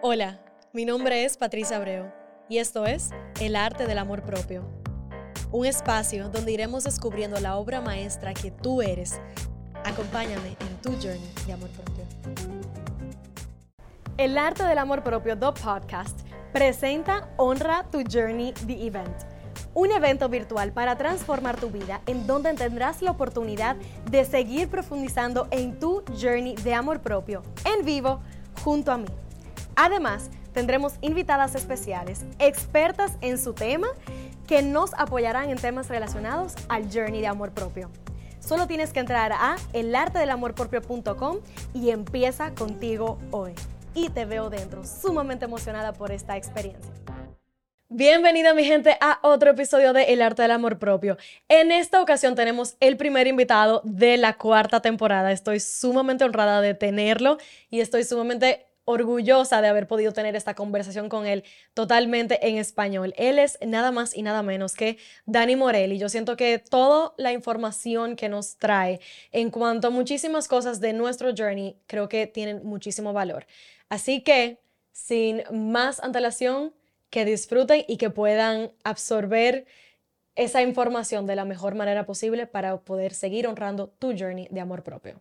Hola, mi nombre es Patricia Abreu y esto es El Arte del Amor Propio, un espacio donde iremos descubriendo la obra maestra que tú eres. Acompáñame en tu journey de amor propio. El Arte del Amor Propio, The Podcast, presenta Honra tu Journey, The Event. Un evento virtual para transformar tu vida en donde tendrás la oportunidad de seguir profundizando en tu journey de amor propio en vivo junto a mí. Además, tendremos invitadas especiales, expertas en su tema, que nos apoyarán en temas relacionados al journey de amor propio. Solo tienes que entrar a elartedelamorpropio.com y empieza contigo hoy. Y te veo dentro, sumamente emocionada por esta experiencia. Bienvenida mi gente a otro episodio de El Arte del Amor Propio. En esta ocasión tenemos el primer invitado de la cuarta temporada. Estoy sumamente honrada de tenerlo y estoy sumamente orgullosa de haber podido tener esta conversación con él totalmente en español. Él es nada más y nada menos que Dani Morelli. Yo siento que toda la información que nos trae en cuanto a muchísimas cosas de nuestro journey, creo que tienen muchísimo valor. Así que, sin más antelación, que disfruten y que puedan absorber esa información de la mejor manera posible para poder seguir honrando tu journey de amor propio.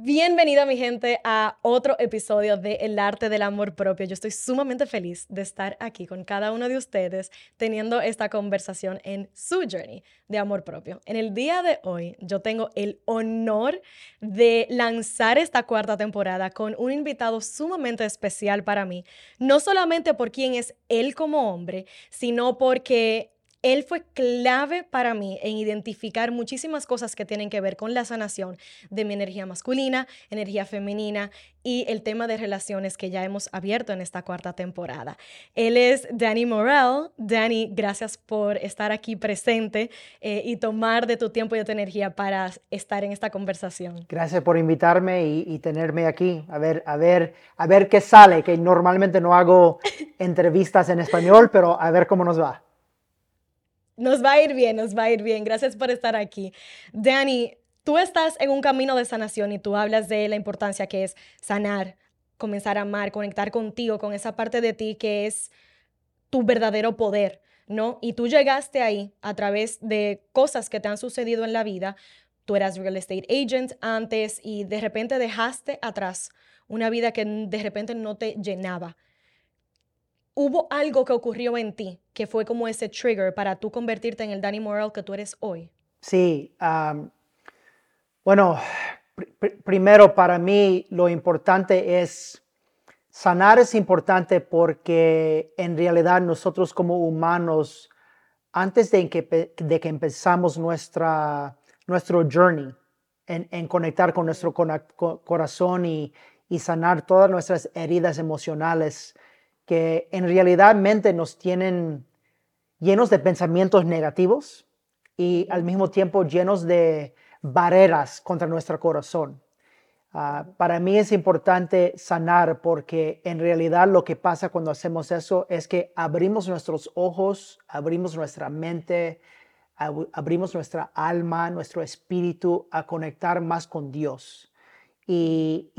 Bienvenida mi gente a otro episodio de El arte del amor propio. Yo estoy sumamente feliz de estar aquí con cada uno de ustedes teniendo esta conversación en su journey de amor propio. En el día de hoy yo tengo el honor de lanzar esta cuarta temporada con un invitado sumamente especial para mí, no solamente por quién es él como hombre, sino porque él fue clave para mí en identificar muchísimas cosas que tienen que ver con la sanación de mi energía masculina, energía femenina y el tema de relaciones que ya hemos abierto en esta cuarta temporada. Él es Danny Morel. Danny, gracias por estar aquí presente eh, y tomar de tu tiempo y de tu energía para estar en esta conversación. Gracias por invitarme y, y tenerme aquí. A ver, a ver, a ver qué sale, que normalmente no hago entrevistas en español, pero a ver cómo nos va. Nos va a ir bien, nos va a ir bien. Gracias por estar aquí. Danny, tú estás en un camino de sanación y tú hablas de la importancia que es sanar, comenzar a amar, conectar contigo, con esa parte de ti que es tu verdadero poder, ¿no? Y tú llegaste ahí a través de cosas que te han sucedido en la vida. Tú eras real estate agent antes y de repente dejaste atrás una vida que de repente no te llenaba hubo algo que ocurrió en ti que fue como ese trigger para tú convertirte en el Danny Morel que tú eres hoy? Sí, bueno, primero para mí lo importante es, sanar es importante porque en realidad nosotros como humanos, antes de que, de que empezamos nuestra, nuestro journey en, conectar con nuestro corazón y, y sanar todas nuestras heridas emocionales, que en realidad mente nos tienen llenos de pensamientos negativos y al mismo tiempo llenos de barreras contra nuestro corazón. Ah, para mí es importante sanar porque en realidad lo que pasa cuando hacemos eso es que abrimos nuestros ojos, abrimos nuestra mente, abrimos nuestra alma, nuestro espíritu a conectar más con Dios. Y,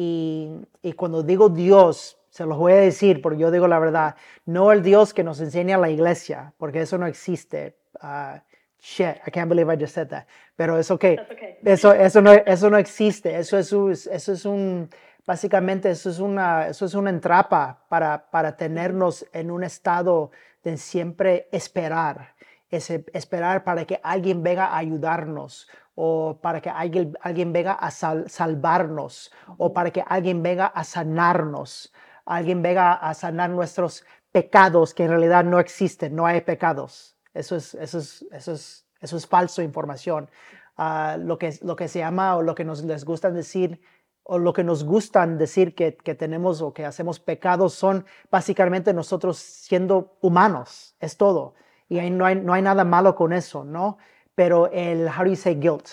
y cuando digo Dios, se los voy a decir porque yo digo la verdad. No el Dios que nos enseña la iglesia, porque eso no existe. Uh, shit, I can't believe I just said that. Pero es okay. okay. Eso, eso, no, eso no existe. Eso es, eso es un, básicamente eso es una, eso es una entrapa para, para tenernos en un estado de siempre esperar. Ese, esperar para que alguien venga a ayudarnos o para que alguien, alguien venga a salvarnos o para que alguien venga a sanarnos alguien venga a sanar nuestros pecados que en realidad no existen, no hay pecados. Eso es, eso es, eso es, eso es falso información. Ah, lo, que, lo que se llama o lo que nos les gusta decir o lo que nos gustan decir que, que, tenemos o que hacemos pecados son básicamente nosotros siendo humanos, es todo. Y ahí no, hay, no hay nada malo con eso, ¿no? Pero el, how do you say guilt?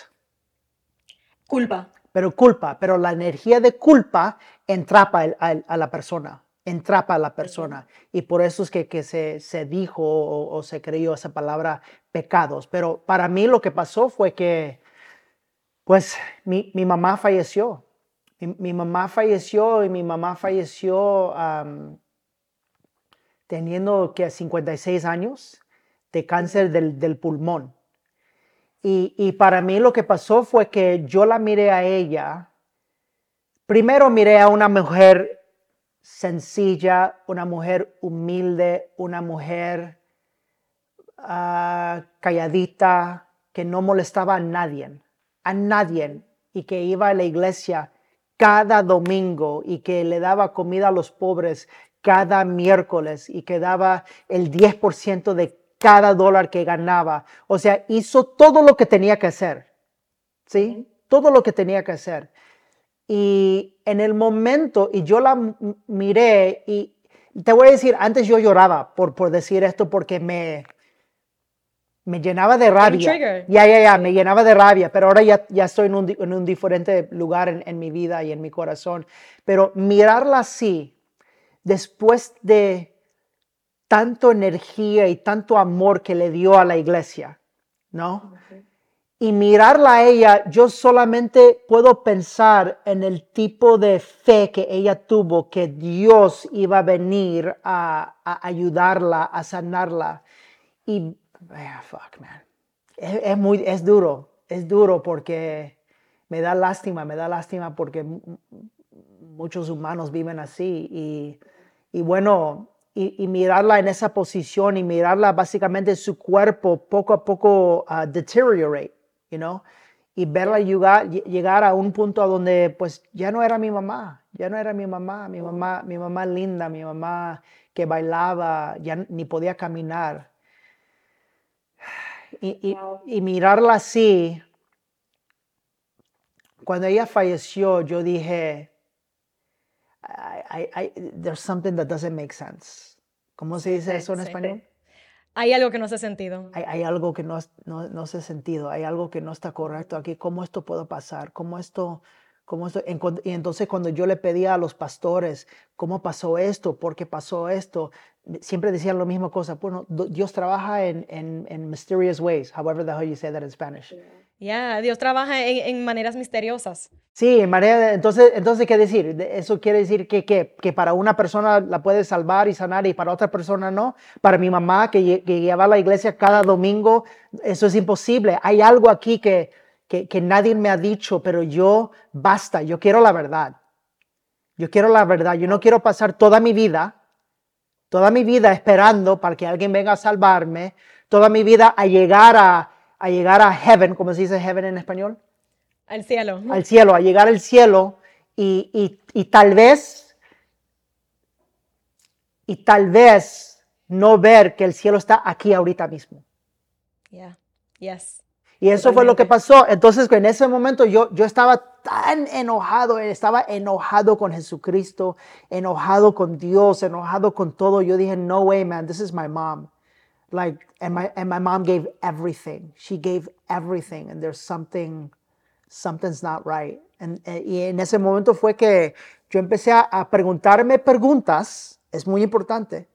Culpa pero culpa, pero la energía de culpa entrapa a, la persona, entrapa a la persona. Y por eso es que, que se, se, dijo o, se creyó esa palabra pecados. Pero para mí lo que pasó fue que, pues, mi, mi mamá falleció. Mi, mamá falleció y mi mamá falleció teniendo que 56 años de cáncer del, del pulmón. Y, para mí lo que pasó fue que yo la miré a ella. Primero miré a una mujer sencilla, una mujer humilde, una mujer uh, calladita, que no molestaba a nadie, a nadie, y que iba a la iglesia cada domingo y que le daba comida a los pobres cada miércoles y que daba el 10% de cada dólar que ganaba. O sea, hizo todo lo que tenía que hacer. ¿Sí? Todo lo que tenía que hacer. Y en el momento, y yo la miré, y te voy a decir, antes yo lloraba por, por decir esto porque me, me llenaba de rabia. Ya, ya, ya, me llenaba de rabia, pero ahora ya, ya estoy en un, en un diferente lugar en, en mi vida y en mi corazón. Pero mirarla así, después de tanto energía y tanto amor que le dio a la iglesia, ¿no? Y mirarla a ella, yo solamente puedo pensar en el tipo de fe que ella tuvo, que Dios iba a venir a, ayudarla, a sanarla. Y, fuck, man. Es, muy, es duro, es duro porque me da lástima, me da lástima porque muchos humanos viven así. Y, y bueno, y, mirarla en esa posición y mirarla básicamente su cuerpo poco a poco uh, deteriorate, you know, y verla llegar, llegar a un punto a donde pues ya no era mi mamá, ya no era mi mamá, mi mamá, mi mamá linda, mi mamá que bailaba, ya ni podía caminar. Y, y, y mirarla así, cuando ella falleció, yo dije, I, I, there's something that doesn't make sense. ¿Cómo se dice eso en español? Hay algo que no hace sentido. Hay, hay algo que no, no, no, hace sentido. Hay algo que no está correcto aquí. ¿Cómo esto puede pasar? ¿Cómo esto, cómo esto? Y entonces cuando yo le pedía a los pastores, ¿cómo pasó esto? ¿Por qué pasó esto? Siempre decían la misma cosa. Bueno, Dios trabaja en, en, en mysterious ways, however the hell you say that in Spanish. Ya, Dios trabaja en, maneras misteriosas. Sí, en manera, entonces, entonces, ¿qué decir? Eso quiere decir que, que, que, para una persona la puede salvar y sanar y para otra persona no. Para mi mamá, que, que lleva a la iglesia cada domingo, eso es imposible. Hay algo aquí que, que, que nadie me ha dicho, pero yo, basta, yo quiero la verdad. Yo quiero la verdad. Yo no quiero pasar toda mi vida, toda mi vida esperando para que alguien venga a salvarme, toda mi vida a llegar a a llegar a heaven, como se dice heaven en español? Al cielo. Al cielo, a llegar al cielo y, y, tal vez, y tal vez no ver que el cielo está aquí ahorita mismo. Yeah, yes. Y eso fue lo que pasó. Entonces, en ese momento yo, yo estaba tan enojado, estaba enojado con Jesucristo, enojado con Dios, enojado con todo. Yo dije, no way, man, this is my mom. Like and my and my mom gave everything she gave everything and there's something something's not right and, eh, y en ese momento fue que yo empecé a, a preguntarme preguntas es muy importante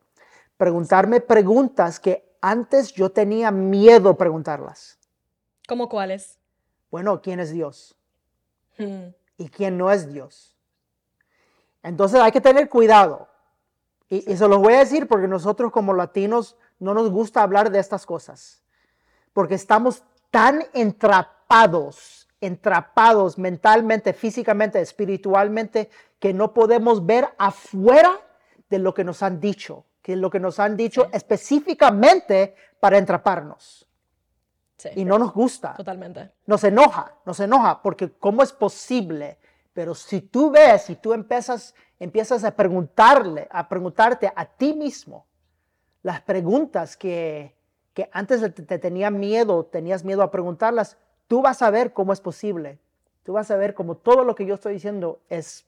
preguntarme preguntas que antes yo tenía miedo preguntarlas ¿Cómo cuáles? Bueno, ¿quién es Dios? Hmm. ¿Y quién no es Dios? Entonces hay que tener cuidado. Y, y, se los voy a decir porque nosotros como latinos no nos gusta hablar de estas cosas, porque estamos tan entrapados, entrapados mentalmente, físicamente, espiritualmente, que no podemos ver afuera de lo que nos han dicho, que lo que nos han dicho específicamente para entraparnos. Y no nos gusta. Totalmente. Nos enoja, nos enoja, porque ¿cómo es posible? Pero si tú ves, si tú empiezas, empiezas a preguntarle, a preguntarte a ti mismo, las preguntas que, que antes te, tenían miedo, tenías miedo a preguntarlas, tú vas a ver cómo es posible. Tú vas a ver cómo todo lo que yo estoy diciendo es...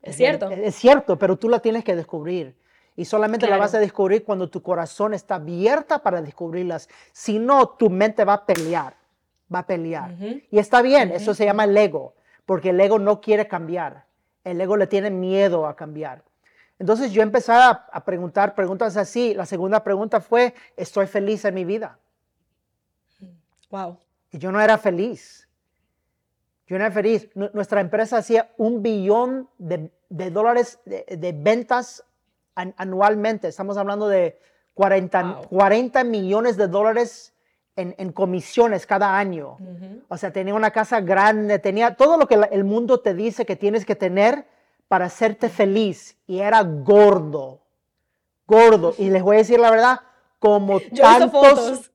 Es cierto. Es, cierto, pero tú la tienes que descubrir. Y solamente la vas a descubrir cuando tu corazón está abierta para descubrirlas. Si no, tu mente va a pelear. Va a pelear. Y está bien, eso se llama el ego, porque el ego no quiere cambiar. El ego le tiene miedo a cambiar. Entonces yo empecé a, preguntar preguntas así. La segunda pregunta fue, ¿estoy feliz en mi vida? Wow. Y yo no era feliz. Yo no era feliz. nuestra empresa hacía un billón de, dólares de, ventas anualmente. Estamos hablando de 40, 40 millones de dólares en, comisiones cada año. O sea, tenía una casa grande, tenía todo lo que el mundo te dice que tienes que tener para hacerte feliz. Y era gordo, gordo. Y les voy a decir la verdad, como tantos,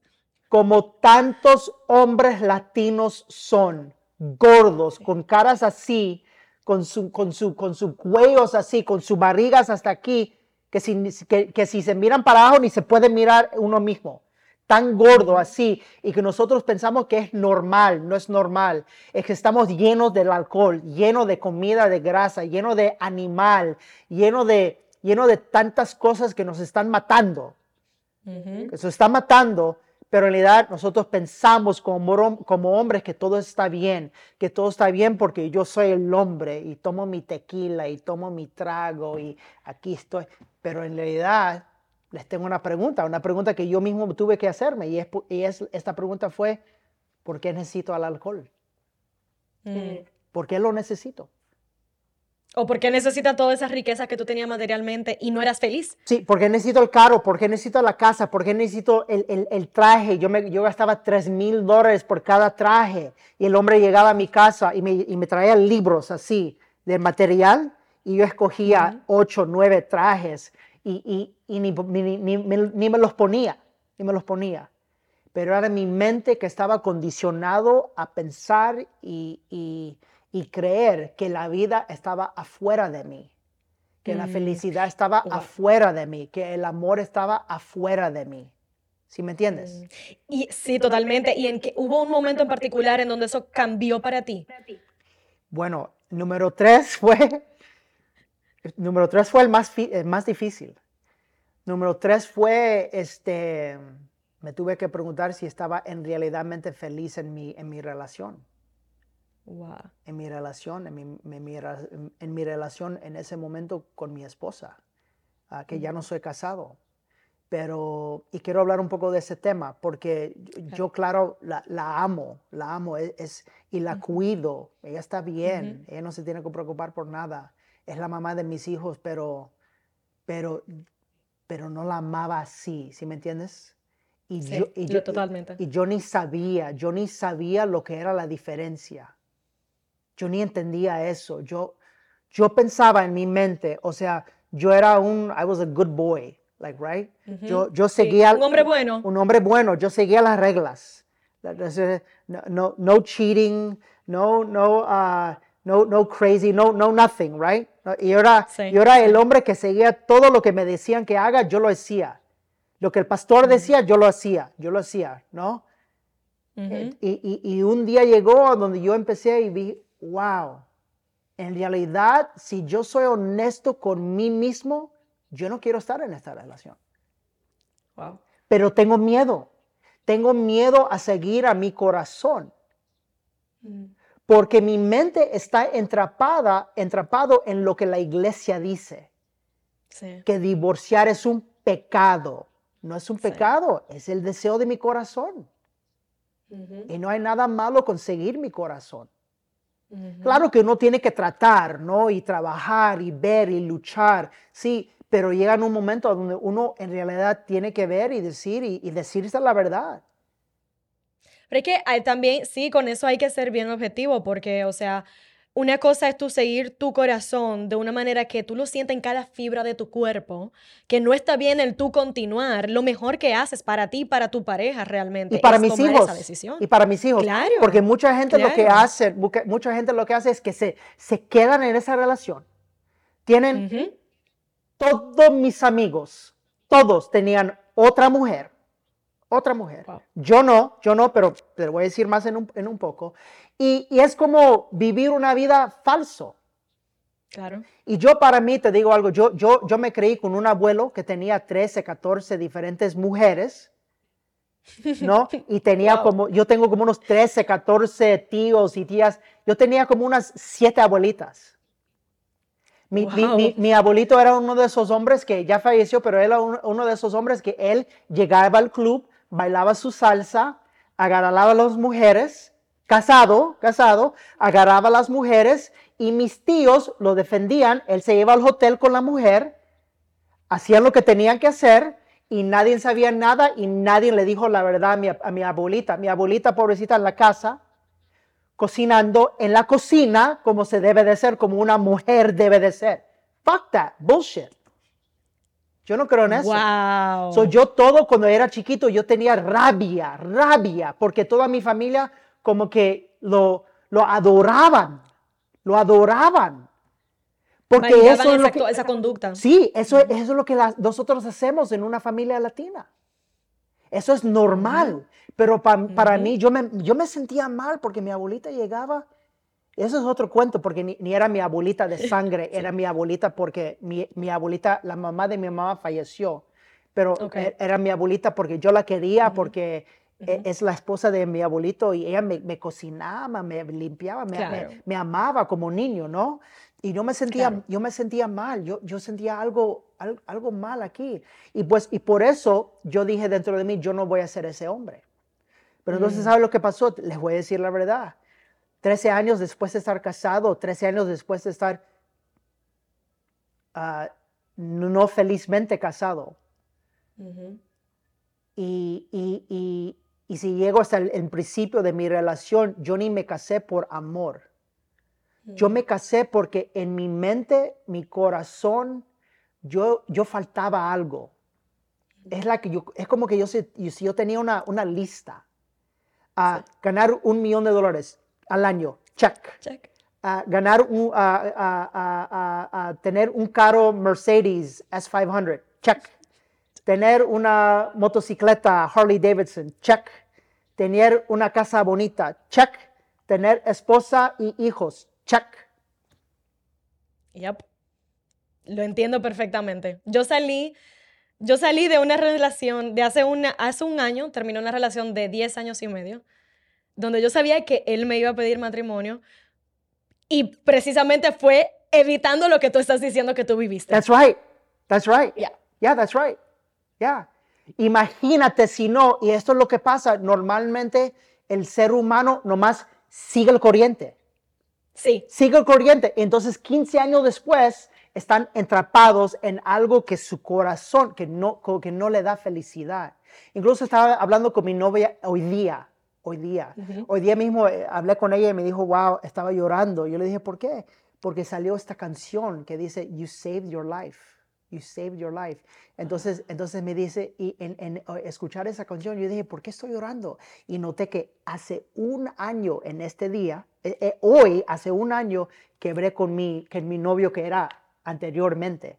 como tantos hombres latinos son, gordos, con caras así, con su, con su, con sus cuellos así, con sus barrigas hasta aquí, que si, que, si se miran para abajo ni se puede mirar uno mismo. Tan gordo así, y que nosotros pensamos que es normal, no es normal. Es que estamos llenos del alcohol, llenos de comida de grasa, lleno de animal, lleno de, lleno de tantas cosas que nos están matando. Que se está matando pero en realidad nosotros pensamos como, como hombres que todo está bien, que todo está bien porque yo soy el hombre y tomo mi tequila y tomo mi trago y aquí estoy. Pero en realidad les tengo una pregunta, una pregunta que yo mismo tuve que hacerme y, es, y es, esta pregunta fue, ¿por qué necesito al alcohol? Mm. ¿Por qué lo necesito? ¿O por qué necesitas toda esa riqueza que tú tenías materialmente y no eras feliz? Sí, porque necesito el carro, porque necesito la casa, porque necesito el, el, traje. Yo, me, yo gastaba 3 mil dólares por cada traje y el hombre llegaba a mi casa y me, y me traía libros así de material y yo escogía 8, 9 trajes y, y, y ni, ni, ni, ni, me los ponía, ni me los ponía. Pero era mi mente que estaba condicionado a pensar y y creer que la vida estaba afuera de mí, que la mm. felicidad estaba afuera de mí, que el amor estaba afuera de mí. ¿Sí me entiendes? Mm. Y sí, totalmente. ¿Y en que hubo un momento en particular en donde eso cambió para ti? Bueno, número tres fue, número tres fue el más, más difícil. Número tres fue, este, me tuve que preguntar si estaba en realidadmente feliz en mi, en mi relación. En mi relación, en mi, en mi, relación en ese momento con mi esposa, que ya no soy casado. Pero, y quiero hablar un poco de ese tema, porque yo, claro, la, amo, la amo e, es, y la cuido. Ella está bien, ella no se tiene que preocupar por nada. Es la mamá de mis hijos, pero, pero, pero no la amaba así, ¿sí me entiendes? Y yo, y yo, totalmente. Y yo ni sabía, yo ni sabía lo que era la diferencia. Yo ni entendía eso. Yo, yo pensaba en mi mente, o sea, yo era un, I was a good boy, like, right? yo, yo seguía. Un hombre bueno. Un hombre bueno, yo seguía las reglas. No, no, no cheating, no, no, uh, no, no crazy, no, no nothing, right? Y yo era, yo era el hombre que seguía todo lo que me decían que haga, yo lo hacía. Lo que el pastor decía, yo lo hacía, yo lo hacía, ¿no? y, y, y, un día llegó donde yo empecé y vi, wow, en realidad, si yo soy honesto con mí mismo, yo no quiero estar en esta relación. Wow. Pero tengo miedo. Tengo miedo a seguir a mi corazón. Mm. Porque mi mente está entrapada, entrapado en lo que la iglesia dice. Que divorciar es un pecado. No es un pecado, es el deseo de mi corazón. Y no hay nada malo con seguir mi corazón. Claro que uno tiene que tratar, ¿no? Y trabajar y ver y luchar, sí, pero llega en un momento donde uno en realidad tiene que ver y decir y, y decirse la verdad. Pero es que hay también, sí, con eso hay que ser bien objetivo, porque, o sea, una cosa es tú seguir tu corazón de una manera que tú lo sientes en cada fibra de tu cuerpo, que no está bien el tú continuar, lo mejor que haces para ti, para tu pareja realmente. Y para mis hijos. Y para mis hijos. Claro. Porque mucha gente lo que hace, mucha gente lo que hace es que se, se quedan en esa relación. Tienen todos mis amigos, todos tenían otra mujer otra mujer. Yo no, yo no, pero te voy a decir más en un, en un poco. Y, y, es como vivir una vida falso. Claro. Y yo para mí, te digo algo, yo, yo, yo me creí con un abuelo que tenía 13, 14 diferentes mujeres, ¿no? Y tenía como, yo tengo como unos 13, 14 tíos y tías, yo tenía como unas siete abuelitas. Mi, mi, mi, abuelito era uno de esos hombres que ya falleció, pero era uno de esos hombres que él llegaba al club bailaba su salsa, agarraba a las mujeres, casado, casado, agarraba a las mujeres y mis tíos lo defendían, él se iba al hotel con la mujer, hacían lo que tenían que hacer y nadie sabía nada y nadie le dijo la verdad a mi, a mi abuelita. Mi abuelita, pobrecita, en la casa, cocinando en la cocina como se debe de ser, como una mujer debe de ser. Fuck that, bullshit. Yo no creo en eso. Wow. So, yo todo cuando era chiquito, yo tenía rabia, rabia, porque toda mi familia como que lo, lo adoraban, lo adoraban. Porque Validaban eso es lo esa, que, esa conducta. Sí, eso, eso es lo que nosotros hacemos en una familia latina. Eso es normal. Pero pa- para mí, yo me, yo me sentía mal porque mi abuelita llegaba. Eso es otro cuento, porque ni, ni era mi abuelita de sangre, era mi abuelita porque mi, mi abuelita, la mamá de mi mamá falleció. Pero e- era mi abuelita porque yo la quería, porque e- es la esposa de mi abuelito y ella me, me cocinaba, me limpiaba, me, me- Claro. me amaba como niño, ¿no? Y yo me sentía, Claro. yo me sentía mal, yo, yo sentía algo, al- algo mal aquí. Y pues, y por eso yo dije dentro de mí, yo no voy a ser ese hombre. Pero entonces, Mm. ¿sabe lo que pasó? Les voy a decir la verdad. 13 años después de estar casado, 13 años después de estar ah, no felizmente casado, y, y- y- y si llego hasta el, el principio de mi relación, yo ni me casé por amor. Yo me casé porque en mi mente, mi corazón, yo, yo faltaba algo. Es, la que yo, es como que yo, si, yo tenía una, una lista. a ganar un millón de dólares al año, check. Check. A ganar un, a, a- a- a- a tener un carro Mercedes S500, check. Tener una motocicleta Harley Davidson, check. Tener una casa bonita, check. Tener esposa y hijos, check. Yep. Lo entiendo perfectamente. Yo salí, yo salí de una relación de hace, una, hace un año, terminé una relación de 10 años y medio, donde yo sabía que él me iba a pedir matrimonio y precisamente fue evitando lo que tú estás diciendo que tú viviste. That's right. That's right. Yeah. Yeah, that's right. Yeah. Imagínate si no, y esto es lo que pasa, normalmente el ser humano nomás sigue el corriente. Sí, sigue el corriente. Entonces, 15 años después, están atrapados en algo que su corazón, que no, que no le da felicidad. Incluso estaba hablando con mi novia hoy día, hoy día. Ujú. Hoy día mismo eh, hablé con ella y me dijo, wow, estaba llorando. Yo le dije, ¿por qué? Porque salió esta canción que dice, You saved your life. You saved your life. Entonces, entonces me dice, y en, en, escuchar esa canción, yo dije, ¿por qué estoy llorando? Y noté que hace un año en este día, eh, eh, hoy, hace un año, quebré con mi, con mi novio que era anteriormente.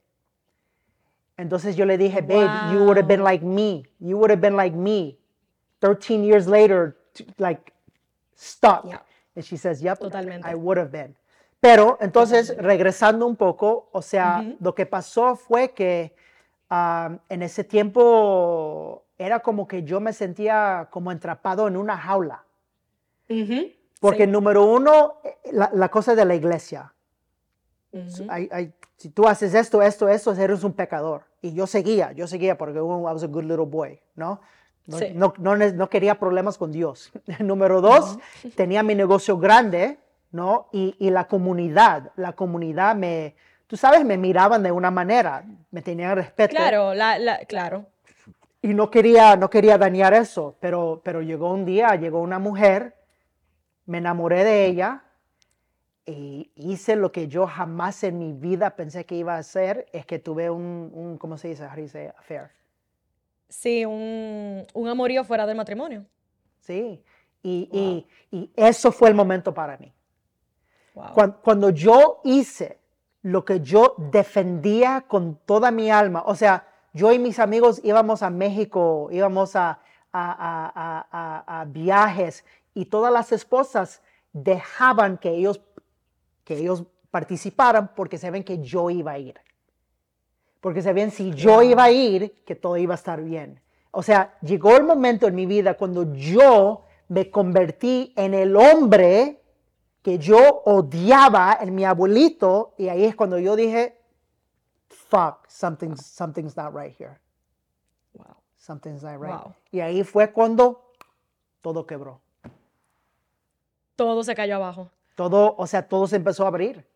Entonces yo le dije, babe, you would have been Wow. like me. You would have been like me. 13 years later, like stuck. Yeah. And she says, yep, Totalmente. I would have been. Pero entonces, regresando un poco, o sea, lo que pasó fue que en ese tiempo era como que yo me sentía como atrapado en una jaula. Porque Sí. número uno, eh, la, la cosa de la iglesia. Ujú. Hay- hay- si tú haces esto, esto, esto, eres un pecador. Y yo seguía, yo seguía porque I was a good little boy, ¿no? No, Sí. no, no ne- no quería problemas con Dios. Número dos, tenía mi negocio grande, ¿no? Y, y la comunidad, la comunidad me, tú sabes, me miraban de una manera, me tenían respeto. Claro, la, la, claro. Y no quería, no quería dañar eso, pero, pero llegó un día, llegó una mujer, me enamoré de ella y hice lo que yo jamás en mi vida pensé que iba a hacer, es que tuve un, un ¿cómo se dice? How do you say? Affair. Sí, un, un amorío fuera del matrimonio. Sí. Y, y- y eso fue el momento para mí. Wow. Cuan- Cuando, yo hice lo que yo defendía con toda mi alma, o sea, yo y mis amigos íbamos a México, íbamos a- a- a- a viajes y todas las esposas dejaban que ellos, que ellos participaran porque saben que yo iba a ir. Porque sabían si yo iba a ir, que todo iba a estar bien. O sea, llegó el momento en mi vida cuando yo me convertí en el hombre que yo odiaba en mi abuelito y ahí es cuando yo dije, fuck, something's, something's not right here. Wow. Something's not right. Wow. Y ahí fue cuando todo quebró. Todo se cayó abajo. Todo, o sea, todo se empezó a abrir.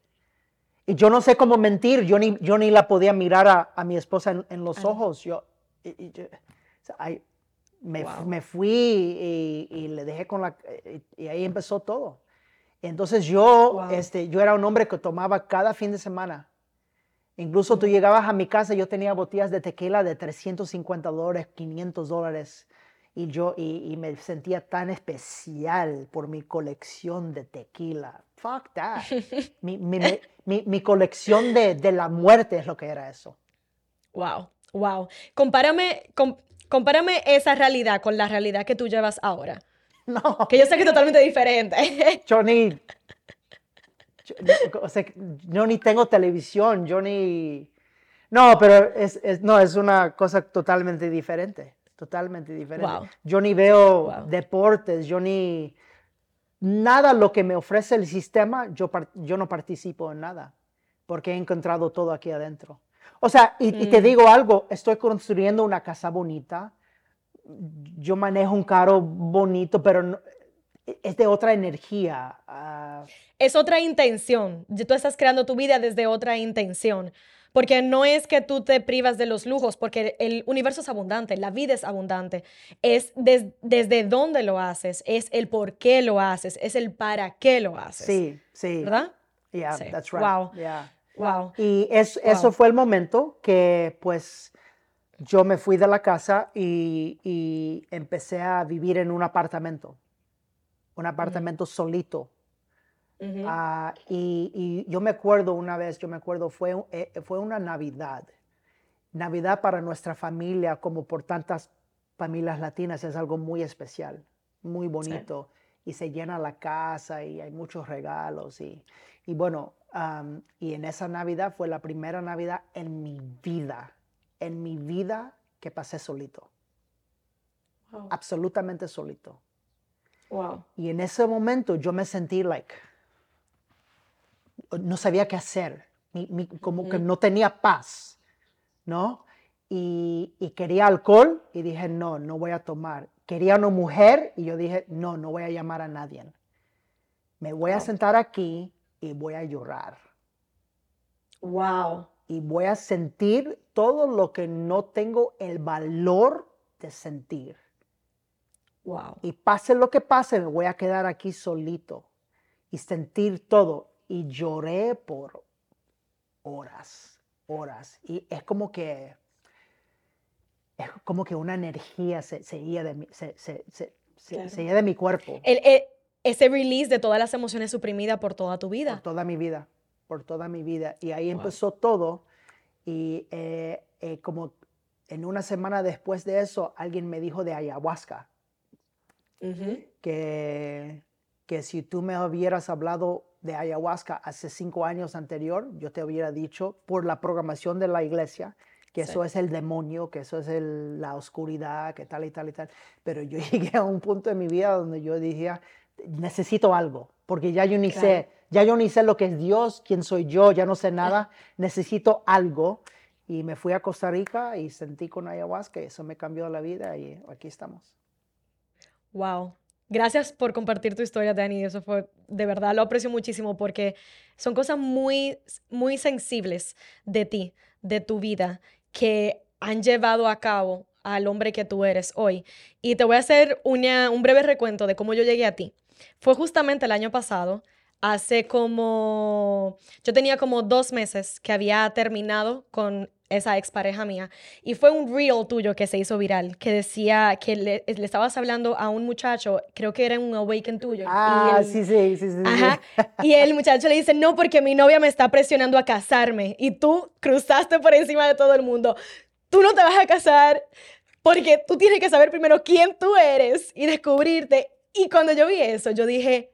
Y yo no sé cómo mentir, yo ni, yo ni la podía mirar a, a mi esposa en, los ojos. Yo, me, me, fui y, y, le dejé con la... Y, ahí empezó todo. Entonces yo, este, yo era un hombre que tomaba cada fin de semana. Incluso tú llegabas a mi casa, yo tenía botellas de tequila de 350 dólares, 500 dólares y yo y, me sentía tan especial por mi colección de tequila. Fuck that. mi, mi, mi, mi, colección de, de, la muerte es lo que era eso. Wow, wow. Compárame, compárame esa realidad con la realidad que tú llevas ahora. No. Que yo sé que es totalmente diferente. yo ni, o sea, yo ni tengo televisión, yo ni... No, pero es, es, no, es una cosa totalmente diferente totalmente diferente. Yo ni veo deportes, yo ni nada lo que me ofrece el sistema, yo, yo no participo en nada, porque he encontrado todo aquí adentro. O sea, y, te mm. digo algo, estoy construyendo una casa bonita, yo manejo un carro bonito, pero es de otra energía. Ah. Es otra intención. Tú estás creando tu vida desde otra intención. Porque no es que tú te privas de los lujos, porque el universo es abundante, la vida es abundante. Es desde dónde lo haces, es el por qué lo haces, es el para qué lo haces. Sí, sí. ¿Verdad? Yeah, that's right. Wow. Yeah. Wow. Y eso fue el momento que, pues, yo me fui de la casa y, empecé a vivir en un apartamento. Un apartamento solito Ah, y, yo me acuerdo una vez, yo me acuerdo, fue, eh, fue una Navidad. Navidad para nuestra familia, como por tantas familias latinas, es algo muy especial, muy bonito. Y se llena la casa y hay muchos regalos. Y, y bueno, y en esa Navidad fue la primera Navidad en mi vida, en mi vida que pasé solito. Absolutamente solito. Wow. Y en ese momento yo me sentí like, no sabía qué hacer, como que no tenía paz, ¿no? Y, quería alcohol y dije, no, no voy a tomar. Quería una mujer y yo dije, no, no voy a llamar a nadie. Me voy a sentar aquí y voy a llorar. Wow. Y voy a sentir todo lo que no tengo el valor de sentir. Wow. Y pase lo que pase, me voy a quedar aquí solito y sentir todo y lloré por horas, horas. Y es como que, es como que una energía se, se iba de mi, se, se, se de mi cuerpo. El, e, ese release de todas las emociones suprimidas por toda tu vida. Por toda mi vida, por toda mi vida. Y ahí empezó todo. Y eh, eh, como en una semana después de eso, alguien me dijo de ayahuasca. que, que si tú me hubieras hablado de ayahuasca hace cinco años anterior, yo te hubiera dicho por la programación de la iglesia que eso es el demonio, que eso es la oscuridad, que tal y tal y tal. Pero yo llegué a un punto en mi vida donde yo dije, necesito algo, porque ya yo ni sé, ya yo ni sé lo que es Dios, quién soy yo, ya no sé nada, necesito algo. Y me fui a Costa Rica y sentí con ayahuasca eso me cambió la vida y aquí estamos. Wow, Gracias por compartir tu historia, Dani. Eso fue, de verdad, lo aprecio muchísimo porque son cosas muy, muy sensibles de ti, de tu vida, que han llevado a cabo al hombre que tú eres hoy. Y te voy a hacer un breve recuento de cómo yo llegué a ti. Fue justamente el año pasado, hace como, yo tenía como dos meses que había terminado con esa expareja mía. Y fue un reel tuyo que se hizo viral, que decía que le, estabas hablando a un muchacho, creo que era un awaken tuyo. Ah, sí, sí, sí, sí. Ajá. Y el muchacho le dice, no, porque mi novia me está presionando a casarme. Y tú cruzaste por encima de todo el mundo. Tú no te vas a casar porque tú tienes que saber primero quién tú eres y descubrirte. Y cuando yo vi eso, yo dije,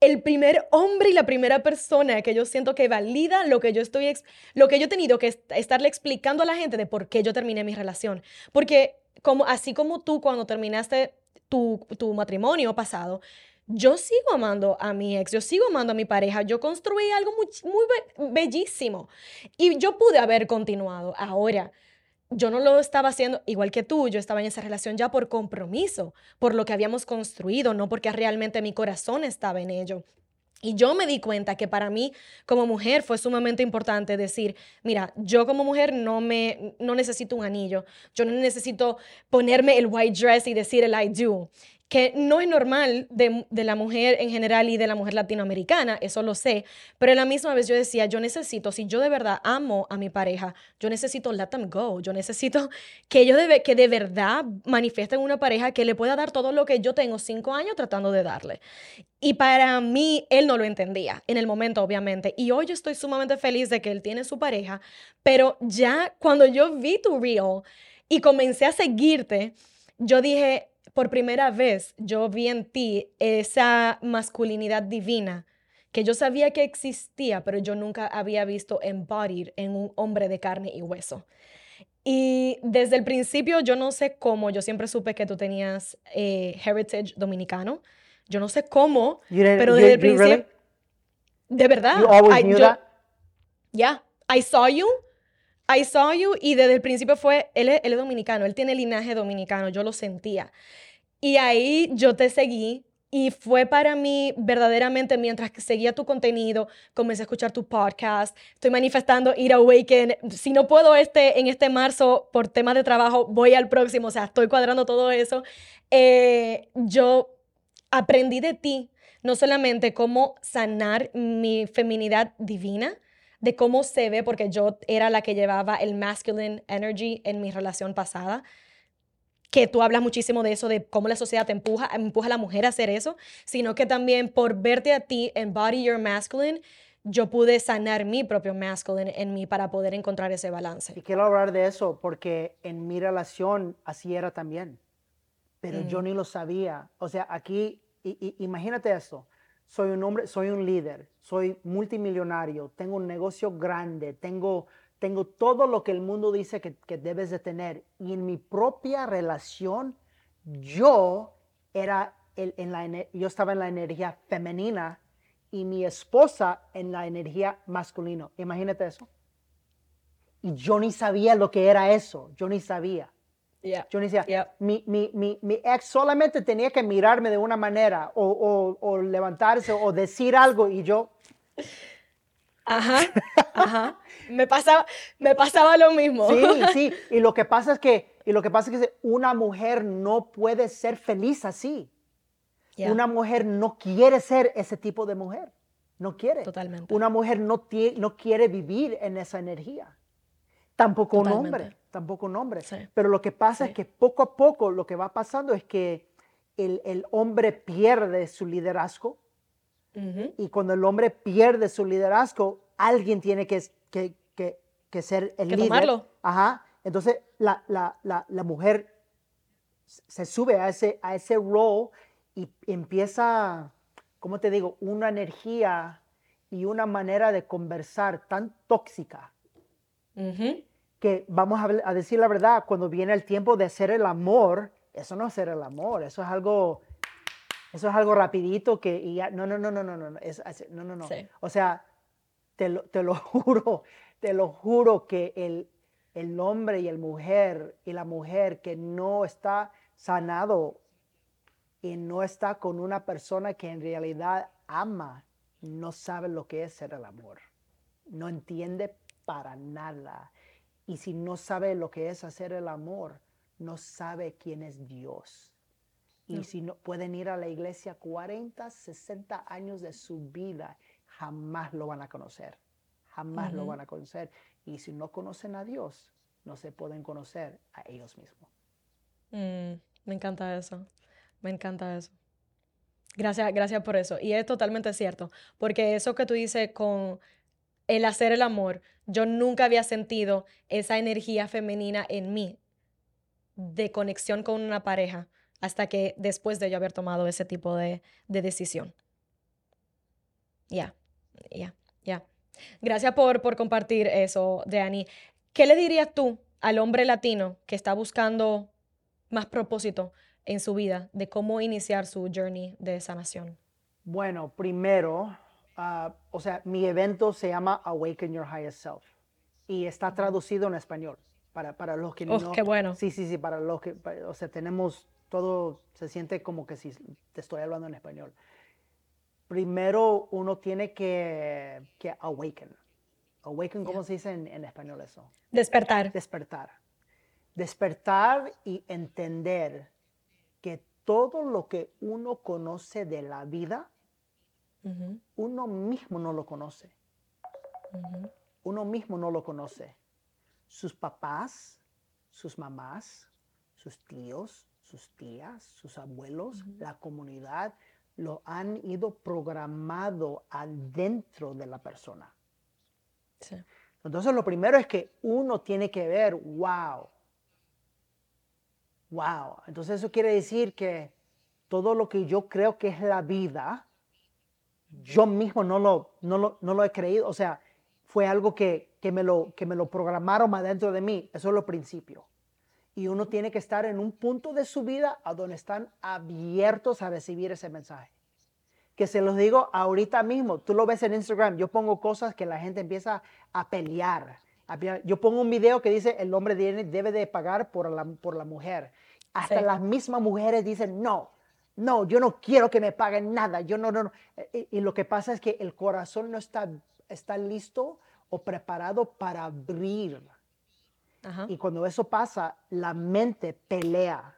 el primer hombre y la primera persona que yo siento que valida lo que yo estoy, lo que yo he tenido que estarle explicando a la gente de por qué yo terminé mi relación. Porque como, así como tú cuando terminaste tu, tu matrimonio pasado, yo sigo amando a mi ex, yo sigo amando a mi pareja, yo construí algo muy, muy bellísimo y yo pude haber continuado. Ahora, yo no lo estaba haciendo igual que tú, yo estaba en esa relación ya por compromiso, por lo que habíamos construido, no porque realmente mi corazón estaba en ello. Y yo me di cuenta que para mí como mujer fue sumamente importante decir, mira, yo como mujer no me no necesito un anillo, yo no necesito ponerme el white dress y decir el I do que no es normal de, la mujer en general y de la mujer latinoamericana, eso lo sé, pero la misma vez yo decía, yo necesito, si yo de verdad amo a mi pareja, yo necesito let them go, yo necesito que ellos de, que de verdad manifiesten una pareja que le pueda dar todo lo que yo tengo cinco años tratando de darle. Y para mí, él no lo entendía en el momento, obviamente. Y hoy estoy sumamente feliz de que él tiene su pareja, pero ya cuando yo vi tu reel y comencé a seguirte, yo dije, por primera vez yo vi en ti esa masculinidad divina que yo sabía que existía, pero yo nunca había visto embodied en un hombre de carne y hueso. Y desde el principio yo no sé cómo, yo siempre supe que tú tenías eh, heritage dominicano. Yo no sé cómo, pero desde el principio... De verdad. You always knew that? Yeah, I saw you. I saw you y desde el principio fue, él él es dominicano, él tiene linaje dominicano, yo lo sentía. Y ahí yo te seguí y fue para mí verdaderamente mientras que seguía tu contenido, comencé a escuchar tu podcast, estoy manifestando ir a Awaken. Si no puedo este, en este marzo por temas de trabajo, voy al próximo, o sea, estoy cuadrando todo eso. Eh, yo aprendí de ti no solamente cómo sanar mi feminidad divina, de cómo se ve, porque yo era la que llevaba el masculine energy en mi relación pasada, que tú hablas muchísimo de eso, de cómo la sociedad te empuja, empuja a la mujer a hacer eso, sino que también por verte a ti, embody your masculine, yo pude sanar mi propio masculine en mí para poder encontrar ese balance. Y quiero hablar de eso porque en mi relación así era también, pero yo mm. ni lo sabía. O sea, aquí, imagínate esto, soy un hombre, soy un líder, soy multimillonario, tengo un negocio grande, tengo tengo todo lo que el mundo dice que, debes de tener. Y en mi propia relación, yo era en la, yo estaba en la energía femenina y mi esposa en la energía masculina. Imagínate eso. Y yo ni sabía lo que era eso. Yo ni sabía. Yo ni sabía. Mi, mi, mi, mi, ex solamente tenía que mirarme de una manera o, o, o levantarse o decir algo y yo... Ajá, ajá. Me pasaba, me pasaba lo mismo. Sí, sí. Y lo que pasa es que, y lo que pasa es que una mujer no puede ser feliz así. Una mujer no quiere ser ese tipo de mujer. No quiere. Totalmente. Una mujer no, no quiere vivir en esa energía. Tampoco un hombre. Tampoco un hombre. Pero lo que pasa es que poco a poco lo que va pasando es que el, el hombre pierde su liderazgo y cuando el hombre pierde su liderazgo, alguien tiene que, que, que, ser el líder. Tomarlo. Ajá. Entonces la, la, la, la, mujer se sube a ese, a ese rol y empieza, ¿cómo te digo? Una energía y una manera de conversar tan tóxica. Que vamos a, a, decir la verdad, cuando viene el tiempo de hacer el amor, eso no es hacer el amor, eso es algo eso es algo rapidito que y ya, no, no, no, no, no, no, es, no, no, no. O sea, te lo, te lo juro, te lo juro que el, el hombre y el mujer y la mujer que no está sanado y no está con una persona que en realidad ama, no sabe lo que es ser el amor. No entiende para nada. Y si no sabe lo que es hacer el amor, no sabe quién es Dios. Y si no pueden ir a la iglesia 40, 60 años de su vida, jamás lo van a conocer. Jamás lo van a conocer. Y si no conocen a Dios, no se pueden conocer a ellos mismos. Mm, me encanta eso. Me encanta eso. Gracias, gracias por eso. Y es totalmente cierto, porque eso que tú dices con el hacer el amor, yo nunca había sentido esa energía femenina en mí de conexión con una pareja hasta que después de yo haber tomado ese tipo de, decisión. Ya, ya, ya. Gracias por, por compartir eso, Dani. ¿Qué le dirías tú al hombre latino que está buscando más propósito en su vida de cómo iniciar su journey de sanación? Bueno, primero, ah, o sea, mi evento se llama Awaken Your Highest Self y está traducido en español. Para, para los que oh, no. qué bueno. Sí, sí, sí, para los que, o sea, tenemos todo se siente como que si te estoy hablando en español. Primero uno tiene que, que awaken. Awaken, ¿cómo se dice en, en español eso? Despertar. Despertar. Despertar y entender que todo lo que uno conoce de la vida, uno mismo no lo conoce. Uno mismo no lo conoce. Sus papás, sus mamás, sus tíos, sus tías, sus abuelos, la comunidad, lo han ido programado adentro de la persona. Sí. Entonces lo primero es que uno tiene que ver, wow, wow. Entonces eso quiere decir que todo lo que yo creo que es la vida, yo mismo no lo, no lo, no lo he creído. O sea, fue algo que, que, me lo, que me lo programaron adentro de mí. Eso es lo principio. Y uno tiene que estar en un punto de su vida a donde están abiertos a recibir ese mensaje. Que se los digo ahorita mismo, tú lo ves en Instagram, yo pongo cosas que la gente empieza a pelear. a pelear. Yo pongo un video que dice el hombre debe, de pagar por la, por la mujer. Hasta Sí. las mismas mujeres dicen, no, no, yo no quiero que me paguen nada. Yo no, no, no. Y, y lo que pasa es que el corazón no está, está listo o preparado para abrir. Ajá. Y cuando eso pasa, la mente pelea.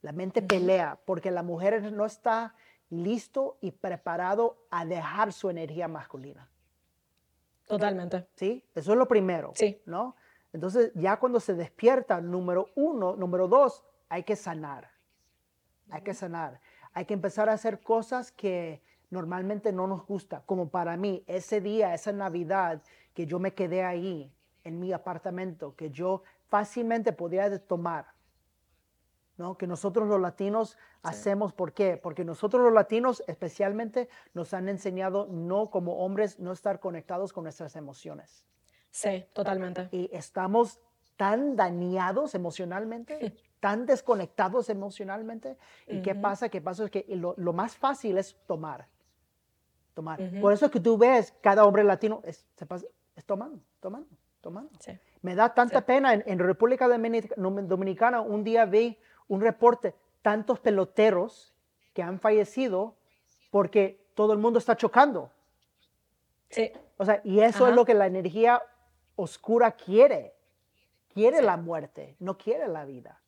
La mente pelea porque la mujer no está listo y preparado a dejar su energía masculina. Totalmente. ¿Sí? Eso es lo primero. Sí. ¿No? Entonces, ya cuando se despierta, número uno, número dos, hay que sanar. Hay que sanar. Hay que empezar a hacer cosas que normalmente no nos gusta. Como para mí, ese día, esa Navidad, que yo me quedé ahí en mi apartamento, que yo fácilmente podía tomar. ¿no? Que nosotros los latinos hacemos, ¿por qué? Porque nosotros los latinos especialmente nos han enseñado no como hombres, no estar conectados con nuestras emociones Sí, totalmente. y estamos tan dañados emocionalmente, tan desconectados emocionalmente. ¿Y qué Ujú. pasa? ¿Qué pasa? Es que lo, lo más fácil es tomar. Tomar. Ujú. Por eso es que tú ves cada hombre latino es, se pasa- es tomando, tomando, tomando. Sí. Me da tanta Sí. pena en, en República Dominica- Dominicana. Un día vi un reporte, tantos peloteros que han fallecido porque todo el mundo está chocando. Sí. O sea, y eso Ajá. es lo que la energía oscura quiere. Quiere la muerte, no quiere la vida.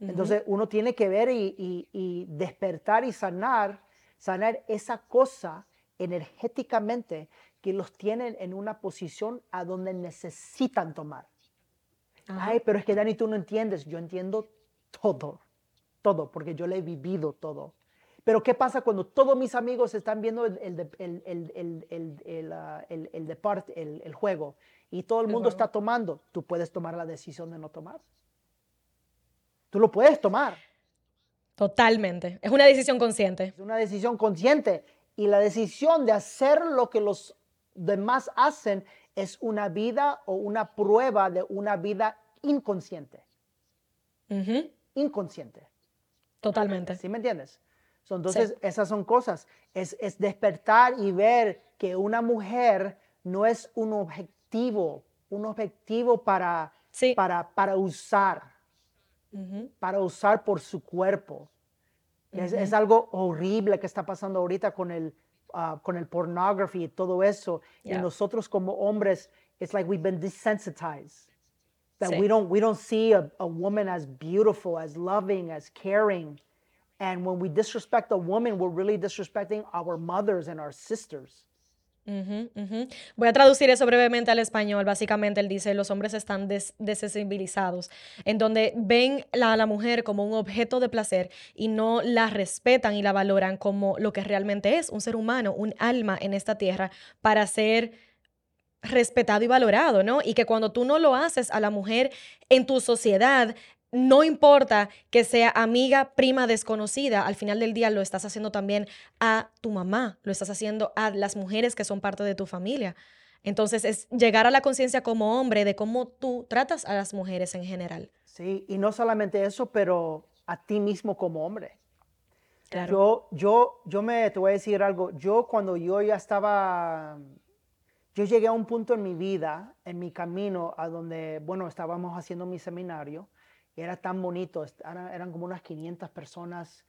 Entonces uno tiene que ver y, y- y despertar y sanar, sanar esa cosa energéticamente que los tienen en una posición a donde necesitan tomar. Ajá. Ay, pero es que Dani, tú no entiendes. Yo entiendo todo, todo, porque yo le he vivido todo. Pero ¿qué pasa cuando todos mis amigos están viendo el, el, juego y todo el El mundo está tomando? Tú puedes tomar la decisión de no tomar. Tú lo puedes tomar. Totalmente. Es una decisión consciente. Es una decisión consciente. Y la decisión de hacer lo que los demás hacen es una vida o una prueba de una vida inconsciente. Ujú. Inconsciente. Totalmente. ¿Sí me entiendes? So, entonces, esas son cosas. Es, es despertar y ver que una mujer no es un objetivo, un objetivo para, Sí. para, para usar, Ujú. para usar por su cuerpo. Es, es algo horrible que está pasando ahorita con el, ah, con el pornography y todo eso. Y Yeah. nosotros como hombres, it's like we've been desensitized. That Sí. we don't we don't see a, a woman as beautiful, as loving, as caring. And when we disrespect a woman, we're really disrespecting our mothers and our sisters. Voy a traducir eso brevemente al español. Básicamente, él dice, los hombres están des- desensibilizados, en donde ven a la mujer como un objeto de placer y no la respetan y la valoran como lo que realmente es, un ser humano, un alma en esta tierra para ser respetado y valorado, ¿no? Y que cuando tú no lo haces a la mujer en tu sociedad, no importa que sea amiga, prima, desconocida, al final del día lo estás haciendo también a tu mamá, lo estás haciendo a las mujeres que son parte de tu familia. Entonces es llegar a la conciencia como hombre de cómo tú tratas a las mujeres en general. Sí, y no solamente eso, pero a ti mismo como hombre. Claro. Yo, yo, yo me, te voy a decir algo. Yo cuando yo ya estaba, yo llegué a un punto en mi vida, en mi camino, a donde, bueno, estábamos haciendo mi seminario. Y Era tan bonito, era- eran como unas 500 personas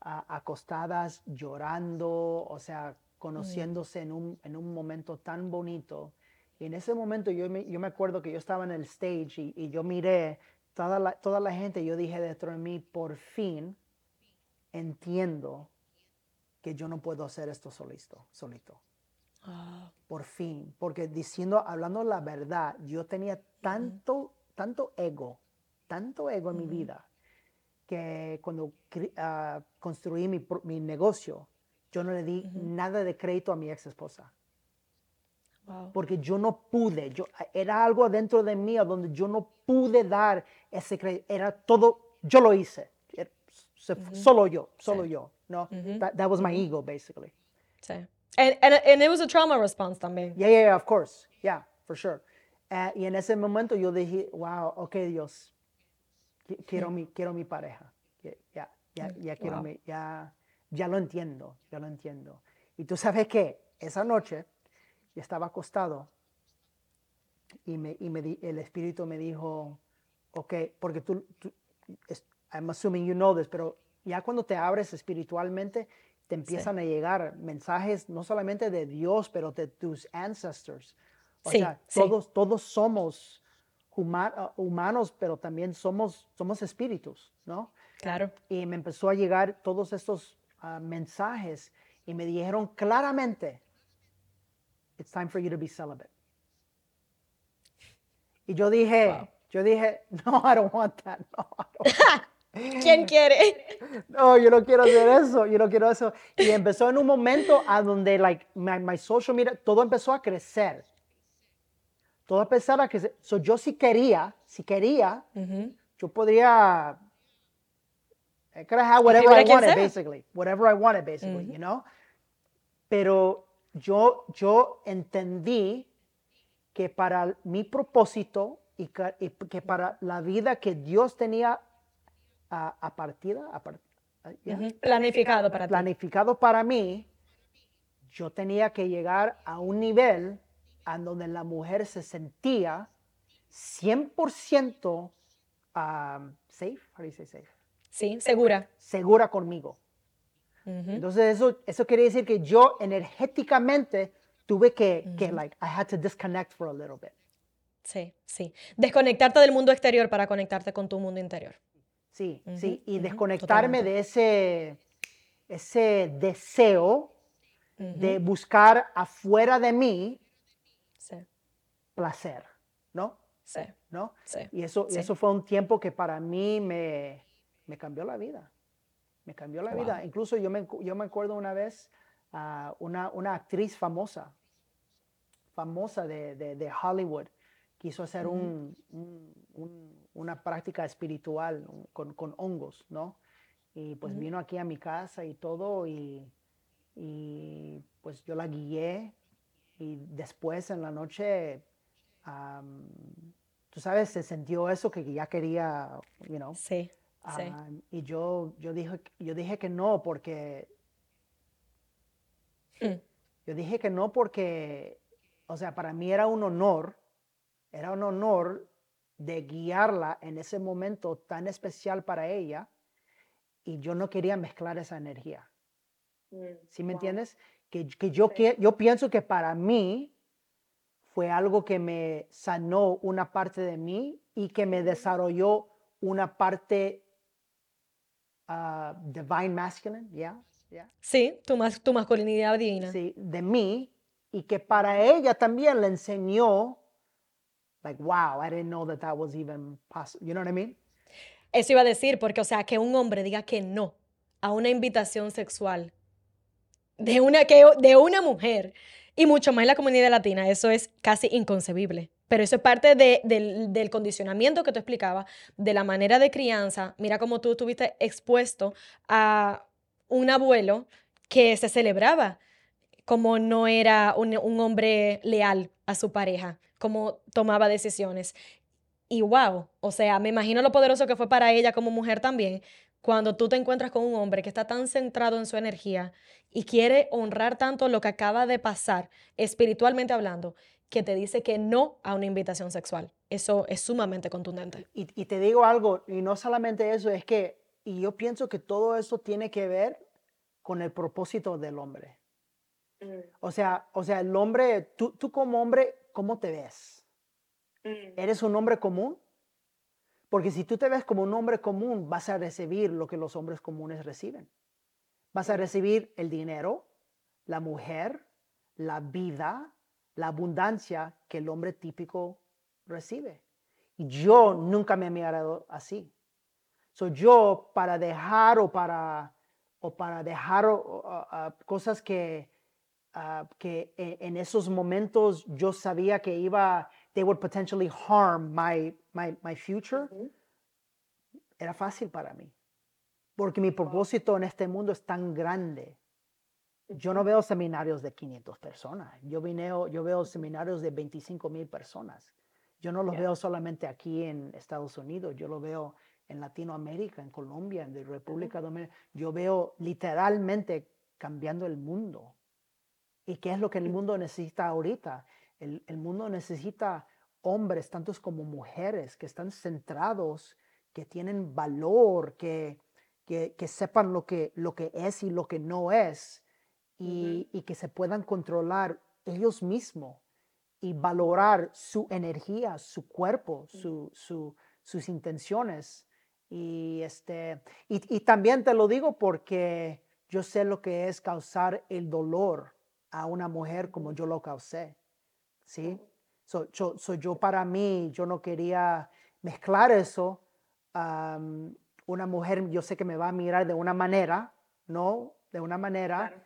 acostadas, llorando, o sea, conociéndose en, un, en un momento tan bonito. Y en ese momento yo me, yo me acuerdo que yo estaba en el stage y, y yo miré toda la, toda la gente, yo dije dentro de mí, por fin entiendo que yo no puedo hacer esto solito. solito. Por fin, porque diciendo, hablando la verdad, yo tenía tanto, tanto ego, tanto ego en mi vida, que cuando ah, construí mi, mi negocio, yo no le di nada de crédito a mi ex esposa, wow. porque yo no pude, yo, era algo dentro de mí donde yo no pude dar ese crédito, era todo, yo lo hice, Era- se- solo yo, solo yo, ¿no? that, that was my ego, basically. Sí. And, and, and it was a trauma response también. Yeah, yeah, yeah, of course. Yeah, for sure. Eh, y en ese momento yo dije, wow, ok, Dios, quiero, mi, quiero mi pareja. Que- Ya, ya, ya quiero Wow. mi, ya, ya lo entiendo, ya lo entiendo. Y tú sabes qué, esa noche yo estaba acostado y, me, y me di- el espíritu me dijo, ok, porque tú, I'm assuming you know this, pero ya cuando te abres espiritualmente, te empiezan a llegar mensajes no solamente de Dios, pero de tus ancestors. O Sí, sea, sí. todos, todos somos huma- ah, humanos, pero también somos, somos espíritus, ¿no? Claro. y me empezó a llegar todos estos ah, mensajes y me dijeron claramente, it's time for you to be celibate. Y yo dije, yo dije, no, I don't want that. No, I don't- ¿Quién quiere? no, yo no quiero hacer eso, yo no quiero eso. Y empezó en un momento a donde, like, my, my social media, todo empezó a crecer. Todo a crecer. So, yo si quería, si quería, yo podría I could have whatever I wanted, basically. Whatever I wanted, basically, you know? Pero yo, yo entendí que para mi propósito y que, y que para la vida que Dios tenía a, a partida, a Ujú. Planificado para ti. planificado para mí, yo tenía que llegar a un nivel a donde la mujer se sentía 100% um, safe, how do you say safe? Sí, segura. segura conmigo. Entonces eso, eso quiere decir que yo energéticamente tuve que, que like, I had to disconnect for a little bit. Sí, sí. Desconectarte del mundo exterior para conectarte con tu mundo interior. Sí, Ujú, sí, y desconectarme de ese, ese deseo de buscar afuera de mí placer, ¿no? sí, ¿No? sí. Y eso, y eso fue un tiempo que para mí me, me cambió la vida. Me cambió la Wow. vida. Incluso yo me, yo me acuerdo una vez, ah, una, una actriz famosa, famosa de, de- de Hollywood, quiso hacer un- un- un- una práctica espiritual con, con hongos, ¿no? Y pues vino aquí a mi casa y todo, y, y pues yo la guié, y después en la noche, am, tú sabes, se sintió eso que ya quería, you know. Sí, sí. Ah, y yo, yo, dije, yo dije que no porque... Mm. Yo dije que no porque, o sea, para mí era un honor, era un honor de guiarla en ese momento tan especial para ella y yo no quería mezclar esa energía. ¿Sí me entiendes? Que, que yo, que yo pienso que para mí fue algo que me sanó una parte de mí y que me desarrolló una parte ah, divine masculine, ¿ya? ¿ya? Sí, tu, mas- tu masculinidad divina. Sí, de mí y que para ella también le enseñó, like, wow, I didn't know that that was even possible. You know what I mean? Eso iba a decir, porque, o sea, que un hombre diga que no a una invitación sexual de una, que, de una mujer, y mucho más en la comunidad latina, eso es casi inconcebible. Pero eso es parte de- del, condicionamiento que tú explicabas, de la manera de crianza. Mira cómo tú estuviste expuesto a un abuelo que se celebraba como no era un, un hombre leal a su pareja, como tomaba decisiones. Y wow, o sea, me imagino lo poderoso que fue para ella como mujer también, cuando tú te encuentras con un hombre que está tan centrado en su energía y quiere honrar tanto lo que acaba de pasar, espiritualmente hablando, que te dice que no a una invitación sexual. Eso es sumamente contundente. Y, y te digo algo, y no solamente eso, es que, y yo pienso que todo eso tiene que ver con el propósito del hombre. Mm. O sea, o sea, el hombre, tú, tú como hombre, ¿cómo te ves? Mm. ¿Eres un hombre común? Porque si tú te ves como un hombre común, vas a recibir lo que los hombres comunes reciben. Vas a recibir el dinero, la mujer, la vida, la abundancia que el hombre típico recibe. Y yo nunca me he mirado así. So yo para dejar o para, o para dejar cosas que, uh, que e, en, esos momentos yo sabía que iba, they would potentially harm my, my, my future, era fácil para mí. Porque mi propósito en este mundo es tan grande. Yo no veo seminarios de 500 personas. Yo, veo, yo veo seminarios de 25 mil personas. Yo no los veo solamente aquí en Estados Unidos. Yo lo veo en Latinoamérica, en Colombia, en República Dominicana. Yo veo literalmente cambiando el mundo. ¿Y qué es lo que el mundo necesita ahorita? El, mundo necesita hombres, tantos como mujeres, que están centrados, que tienen valor, que, que, sepan lo que, lo que es y lo que no es, y, y que se puedan controlar ellos mismos y valorar su energía, su cuerpo, su, su, sus intenciones. Y, este, y, y, también te lo digo porque yo sé lo que es causar el dolor a una mujer como yo lo causé. ¿Sí? So, yo, yo para mí, yo no quería mezclar eso. una mujer, yo sé que me va a mirar de una manera, ¿no? De una manera.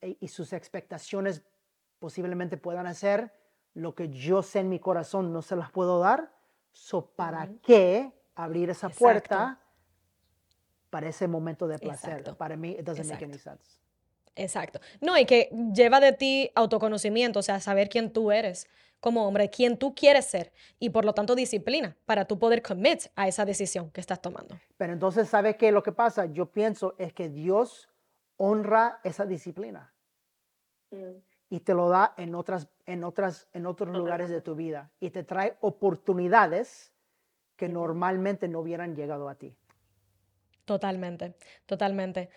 y sus expectaciones posiblemente puedan hacer lo que yo sé en mi corazón no se las puedo dar. So, ¿para qué abrir esa puerta para ese momento de placer? Para mí, it doesn't make any sense. Exacto. No, y que lleva de ti autoconocimiento, o sea, saber quién tú eres como hombre, quién tú quieres ser y por lo tanto disciplina para tú poder commit a esa decisión que estás tomando. Pero entonces, ¿sabes qué? Lo que pasa, yo pienso, es que Dios honra esa disciplina. Mm y te lo da en, otras, en, otras, en otros lugares de tu vida y te trae oportunidades que normalmente no hubieran llegado a ti. Totalmente, totalmente.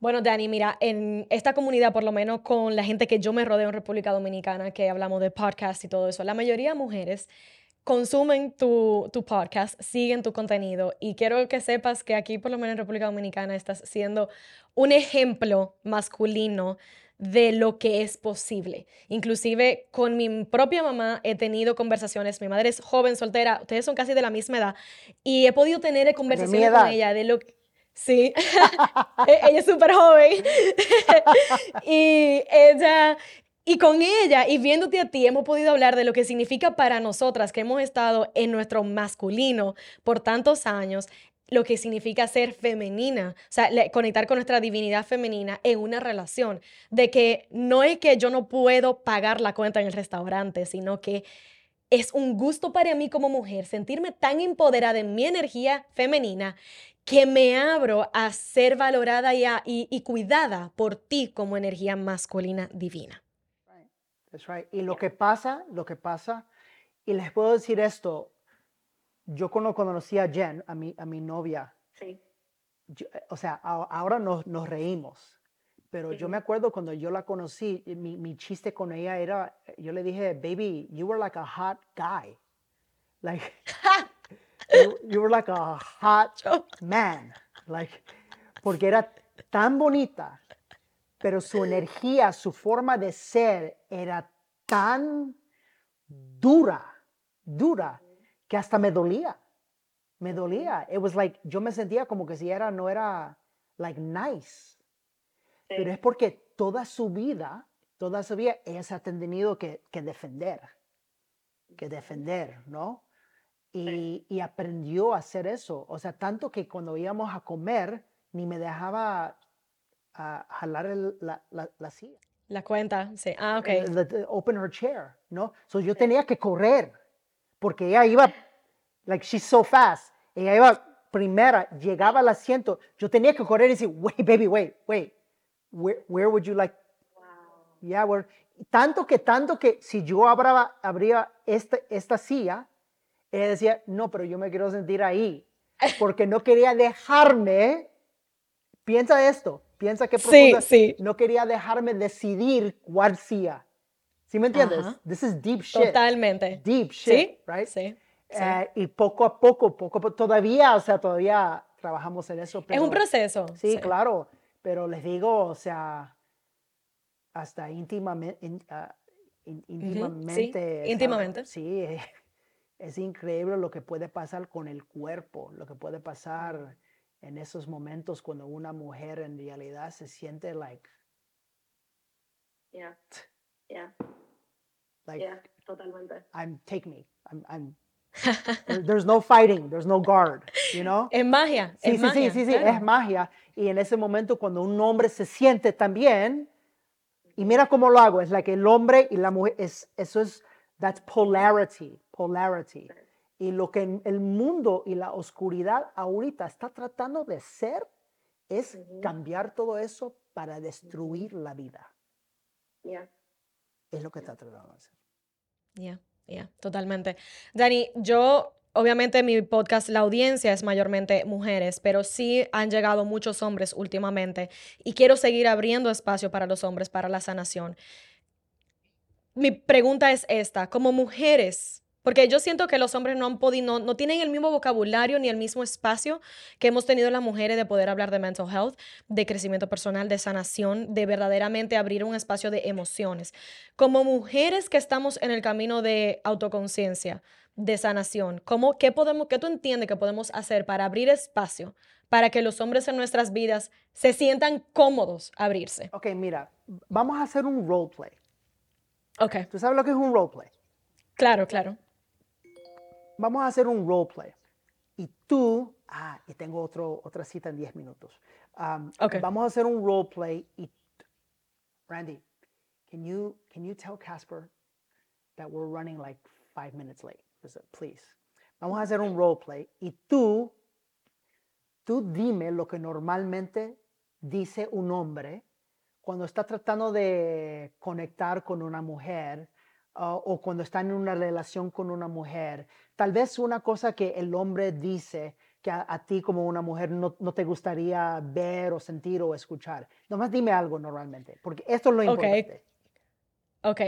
Bueno, Dani, mira, en esta comunidad, por lo menos con la gente que yo me rodeo en República Dominicana, que hablamos de podcast y todo eso, la mayoría de mujeres consumen tu, tu, podcast, siguen tu contenido y quiero que sepas que aquí, por lo menos en República Dominicana, estás siendo un ejemplo masculino de lo que es posible. Inclusive con mi propia mamá he tenido conversaciones, mi madre es joven, soltera, ustedes son casi de la misma edad, y he podido tener conversaciones con ella de lo que... Sí, e-, ella es súper joven. y ella, y con ella y viéndote a ti, hemos podido hablar de lo que significa para nosotras que hemos estado en nuestro masculino por tantos años, lo que significa ser femenina, o sea, conectar con nuestra divinidad femenina en una relación, de que no es que yo no puedo pagar la cuenta en el restaurante, sino que es un gusto para mí como mujer sentirme tan empoderada en mi energía femenina que me abro a ser valorada y, y, cuidada por ti como energía masculina divina. That's right. Y lo que pasa, lo que pasa, y les puedo decir esto, yo cuando conocí a Jen, a mi, a mi novia, sí. Eh, o sea, ahora nos, nos reímos, pero yo me acuerdo cuando yo la conocí, mi, mi, chiste con ella era, yo le dije, baby, you were like a hot guy. Like, you, you, were like a hot man. Like, porque era tan bonita, pero su energía, su forma de ser era tan dura, dura que hasta me dolía. Me dolía. It was like, yo me sentía como que si era, no era, like, nice. Pero es porque toda su vida, toda su vida, ella se ha tenido que, que defender. Que defender, ¿no? Y, y, aprendió a hacer eso. O sea, tanto que cuando íbamos a comer, ni me dejaba a jalar la, la, la, silla. La cuenta, sí. Ah, ok. open her chair, ¿no? So yo tenía que correr porque ella iba, like she's so fast, ella iba primera, llegaba al asiento, yo tenía que correr y decir, wait, baby, wait, wait, where, where would you like? Wow. Yeah, where, tanto que, tanto que si yo abría, abría esta, esta silla, ella decía, no, pero yo me quiero sentir ahí, porque no quería dejarme piensa esto, piensa que Sí, sí. no quería dejarme decidir cuál sea. ¿Sí me entiendes? Ajá. This is deep shit. Totalmente. Deep Sí, shit, right? sí. sí. Eh, y poco a poco, poco a poco, todavía, o sea, todavía trabajamos en eso. es pero- un proceso. Sí, claro, pero les digo, o sea, hasta íntimamente, íntimamente. ¿sabes? íntimamente. Sí, es increíble lo que puede pasar con el cuerpo, lo que puede pasar en esos momentos cuando una mujer en realidad se siente like, Yeah. Yeah. like Yeah. Totalmente. I'm take me, I'm, I'm there- there's no fighting, there's no guard, you know? Es magia. Sí, es sí, magia, sí, sí, sí, es magia. Y en ese momento cuando un hombre se siente también, y mira cómo lo hago, es la que el hombre y la mujer, es, eso es, that's polarity, polarity. Y lo que el mundo y la oscuridad ahorita está tratando de ser es cambiar todo eso para destruir la vida. Yeah. Es lo que está tratando de hacer. Ya, ya, totalmente. Dani, yo, obviamente mi podcast, la audiencia es mayormente mujeres, pero sí han llegado muchos hombres últimamente y quiero seguir abriendo espacio para los hombres, para la sanación. Mi pregunta es esta, como mujeres, porque yo siento que los hombres no han podido, no, no tienen el mismo vocabulario ni el mismo espacio que hemos tenido las mujeres de poder hablar de mental health, de crecimiento personal, de sanación, de verdaderamente abrir un espacio de emociones. Como mujeres que estamos en el camino de autoconciencia, de sanación, ¿cómo, qué, podemos, ¿qué tú entiendes que podemos hacer para abrir espacio para que los hombres en nuestras vidas se sientan cómodos a abrirse? Ok, mira, vamos a hacer un roleplay. Ok, ¿Tú sabes lo que es un roleplay? claro, claro. Vamos a hacer un roleplay. Y tú, ah, y tengo otro, otra cita en 10 minutos. Um, Ok. Vamos a hacer un roleplay y, Randy, can you, can you tell Casper that we're running like five minutes late? Please. Vamos a hacer un roleplay y tú, tú dime lo que normalmente dice un hombre cuando está tratando de conectar con una mujer uh, o cuando está en una relación con una mujer. Tal vez una cosa que el hombre dice que a, a ti como una mujer no, no te gustaría ver o sentir o escuchar. Nomás dime algo normalmente, porque esto es lo importante. Ok.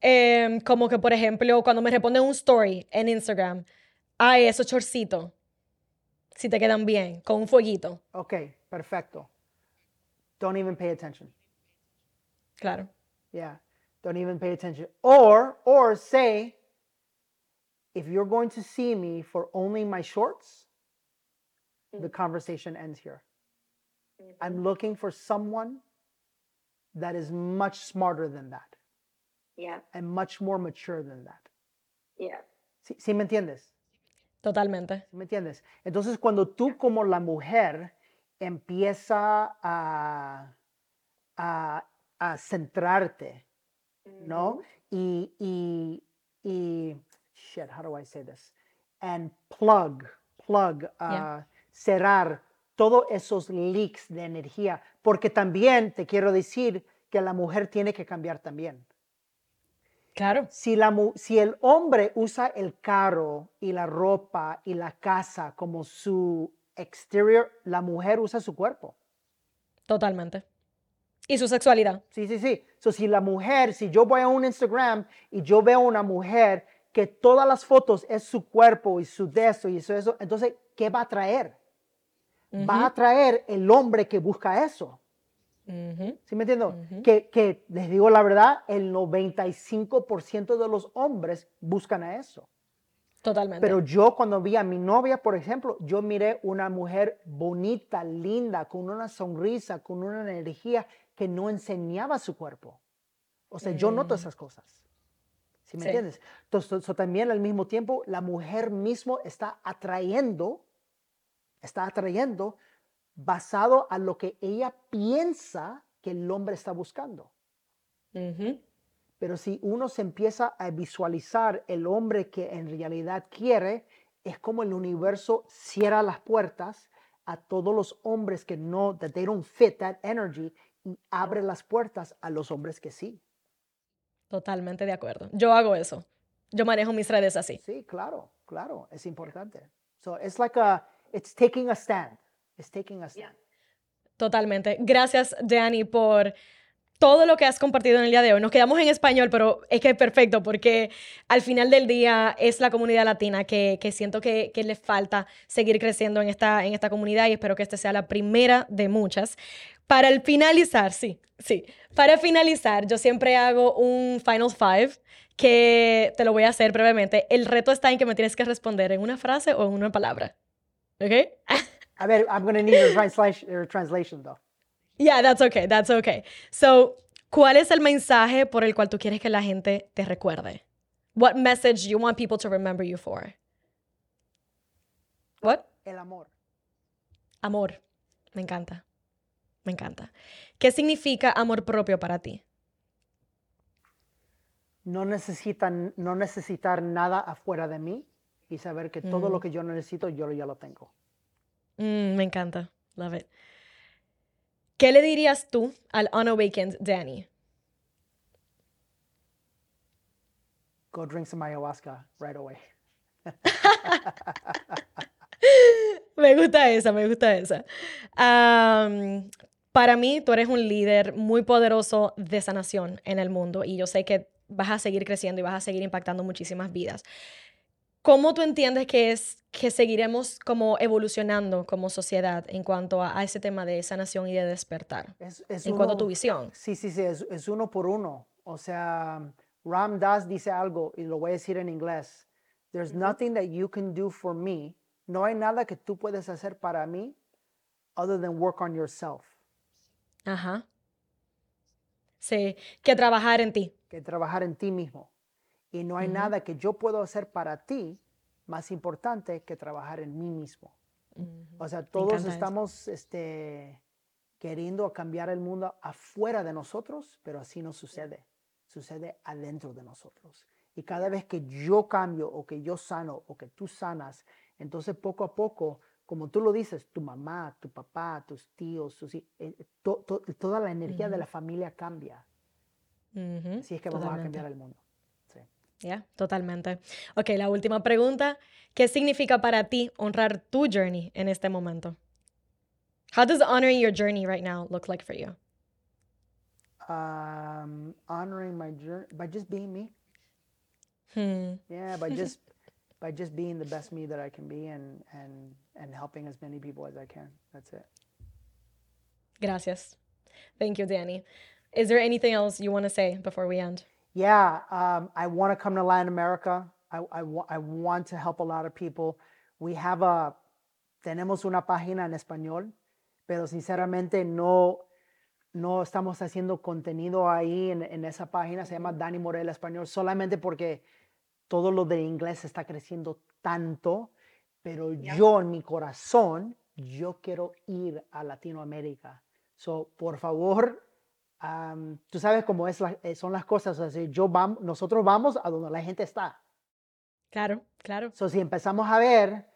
Em, como que, por ejemplo, cuando me responde un story en Instagram, ay, esos chorcitos, si te quedan bien, con un fueguito. Ok, perfecto. Don't even pay attention. Claro. Yeah, don't even pay attention. Or, or say, if you're going to see me for only my shorts, the mm-hmm. conversation ends here. Mm-hmm. I'm looking for someone that is much smarter than that Yeah. and much more mature than that. Yeah. ¿Sí, sí me entiendes? Totalmente. ¿Sí me entiendes? Entonces, cuando tú como la mujer empieza a, a, a centrarte, ¿no? Y, y, y, shit, how do I say this? And plug, plug, Yeah. uh, cerrar todos esos leaks de energía, porque también te quiero decir que la mujer tiene que cambiar también. Claro. Si, la, mu- si el hombre usa el carro y la ropa y la casa como su exterior, la mujer usa su cuerpo. Totalmente. Y su sexualidad. Sí, sí, sí. So, si la mujer, si yo voy a un Instagram y yo veo una mujer que todas las fotos es su cuerpo y su de esto y eso, eso, entonces, ¿qué va a traer? Va a traer el hombre que busca eso. Ujú. ¿Sí me entiendo? que, que les digo la verdad, el 95% de los hombres buscan a eso. Totalmente. Pero yo cuando vi a mi novia, por ejemplo, yo miré una mujer bonita, linda, con una sonrisa, con una energía que no enseñaba su cuerpo. O sea, yo noto esas cosas. ¿Sí me Sí. entiendes? Entonces, so también al mismo tiempo, la mujer mismo está atrayendo, está atrayendo basado a lo que ella piensa que el hombre está buscando. Pero si uno se empieza a visualizar el hombre que en realidad quiere, es como el universo cierra las puertas a todos los hombres que no, that they don't fit that energy, abre las puertas a los hombres que sí. Totalmente de acuerdo. Yo hago eso. Yo manejo mis redes así. Sí, claro, claro, es importante. So it's like a, it's taking a stand. It's taking a stand. totalmente. Gracias, Danny, por todo lo que has compartido en el día de hoy. Nos quedamos en español, pero es que es perfecto porque al final del día es la comunidad latina que, que siento que, que le falta seguir creciendo en esta, en esta comunidad y espero que esta sea la primera de muchas. Para el finalizar, sí, sí. Para finalizar, yo siempre hago un Final Five que te lo voy a hacer brevemente. El reto está en que me tienes que responder en una frase o en una palabra. ¿Ok? A ver, I'm going to need your translation, your translation though. Yeah, that's okay, that's okay. So, ¿cuál es el mensaje por el cual tú quieres que la gente te recuerde? What message you want people to remember you for? What? El amor. Amor. Me encanta. Me encanta. ¿Qué significa amor propio para ti? No, necesitan, no necesitar nada afuera de mí y saber que todo lo que yo necesito yo ya lo tengo. Mm, me encanta. Love it. ¿Qué le dirías tú al unawakened Danny? Go drink some ayahuasca right away. me gusta esa, me gusta esa. Para mí, tú eres un líder muy poderoso de sanación en el mundo y yo sé que vas a seguir creciendo y vas a seguir impactando muchísimas vidas. ¿Cómo tú entiendes que es que seguiremos como evolucionando como sociedad en cuanto a, a ese tema de sanación y de despertar? Es, es En cuanto a uno- tu visión. Sí, sí, sí, es, es uno por uno. O sea, Ram Das dice algo y lo voy a decir en inglés. There's nothing that you can do for me. No hay nada que tú puedes hacer para mí other than work on yourself. Ajá. Sí, que trabajar en ti. Que trabajar en ti mismo. Y no hay nada que yo puedo hacer para ti más importante que trabajar en mí mismo. O sea, todos estamos este, queriendo cambiar el mundo afuera de nosotros, pero así no sucede. Sucede adentro de nosotros. Y cada vez que yo cambio o que yo sano o que tú sanas, entonces poco a poco, como tú lo dices, tu mamá, tu papá, tus tíos, tus hi- eh, to- to- toda la energía de la familia cambia. Ujú, Así es que vamos a totalmente. cambiar el mundo. Sí. Ya, totalmente. Ok, la última pregunta. ¿Qué significa para ti honrar tu journey en este momento? How does honoring your journey right now look like for you? Um, honoring my journey by just being me. Hmm, Yeah, by just by just being the best me that I can be and and and helping as many people as I can. That's it. Gracias. Thank you, Danny. Is there anything else you want to say before we end? Yeah, um, I want to come to Latin America. I, I, I want to help a lot of people. We have a, tenemos una página en español, pero sinceramente no, no estamos haciendo contenido ahí en, en esa página. Se llama Dani Morel Español, solamente porque todo lo de inglés está creciendo tanto, pero yo en mi corazón, yo quiero ir a Latinoamérica. So, por favor, Am, tú sabes cómo es la- eh, son las cosas. o sea, yo vam- nosotros vamos a donde la gente está. Claro, claro. So, si empezamos a ver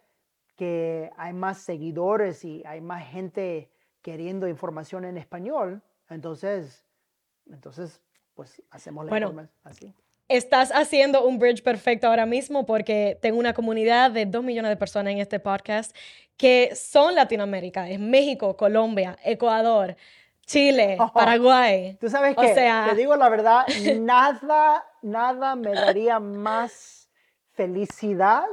que hay más seguidores y hay más gente queriendo información en español, entonces, entonces pues hacemos la Bueno. así. Estás haciendo un bridge perfecto ahora mismo porque tengo una comunidad de dos millones de personas en este podcast que son Latinoamérica. Es México, Colombia, Ecuador, Chile, Oh. Paraguay. Tú sabes que, sea- te digo la verdad, nada, nada me daría más felicidad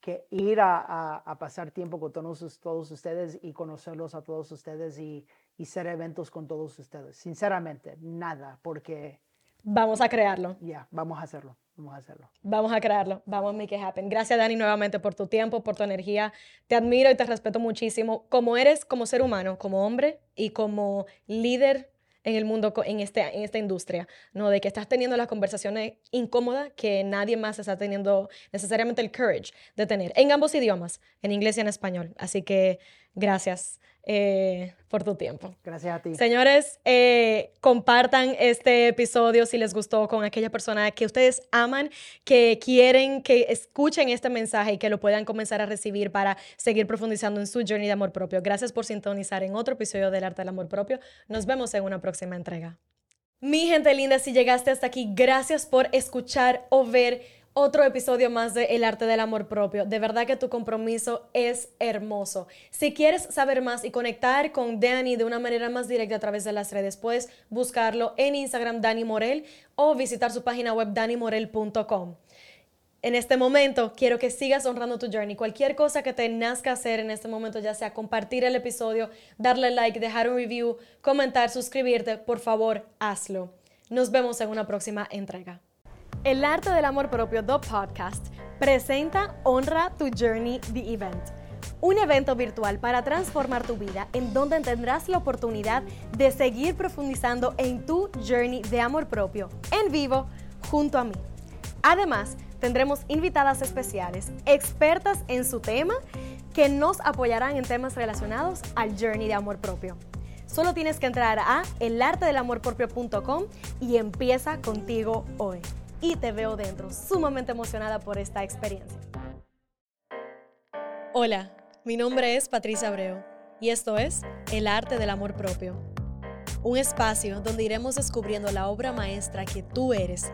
que ir a, a- a pasar tiempo con todos ustedes y conocerlos a todos ustedes y, y hacer eventos con todos ustedes. Sinceramente, nada, porque Vamos a crearlo. ya, vamos a hacerlo, vamos a hacerlo. Vamos a crearlo. Vamos a make it happen. Gracias, Dani, nuevamente por tu tiempo, por tu energía. Te admiro y te respeto muchísimo. Como eres como ser humano, como hombre y como líder en el mundo, en, este, en esta industria, ¿no? De que estás teniendo las conversaciones incómodas que nadie más está teniendo necesariamente el courage de tener, en ambos idiomas, en inglés y en español. Así que gracias eh, por tu tiempo. Gracias a ti. Señores, eh, compartan este episodio si les gustó con aquella persona que ustedes aman, que quieren que escuchen este mensaje y que lo puedan comenzar a recibir para seguir profundizando en su journey de amor propio. Gracias por sintonizar en otro episodio del Arte del Amor Propio. Nos vemos en una próxima entrega. Mi gente linda, si llegaste hasta aquí, gracias por escuchar o ver otro episodio más de El arte del amor propio. De verdad que tu compromiso es hermoso. Si quieres saber más y conectar con Dani de una manera más directa a través de las redes, puedes buscarlo en Instagram Dani Morel o visitar su página web danimorel.com. En este momento quiero que sigas honrando tu journey. Cualquier cosa que te nazca hacer en este momento, ya sea compartir el episodio, darle like, dejar un review, comentar, suscribirte, por favor, hazlo. Nos vemos en una próxima entrega. El arte del amor propio The Podcast presenta Honra tu Journey The Event, un evento virtual para transformar tu vida en donde tendrás la oportunidad de seguir profundizando en tu journey de amor propio en vivo junto a mí. Además, tendremos invitadas especiales, expertas en su tema, que nos apoyarán en temas relacionados al journey de amor propio. Solo tienes que entrar a elartedelamorpropio.com y empieza contigo hoy y te veo dentro, sumamente emocionada por esta experiencia. Hola, mi nombre es Patricia Abreu y esto es El Arte del Amor Propio, un espacio donde iremos descubriendo la obra maestra que tú eres.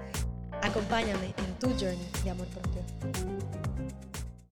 Acompáñame en tu journey de amor propio.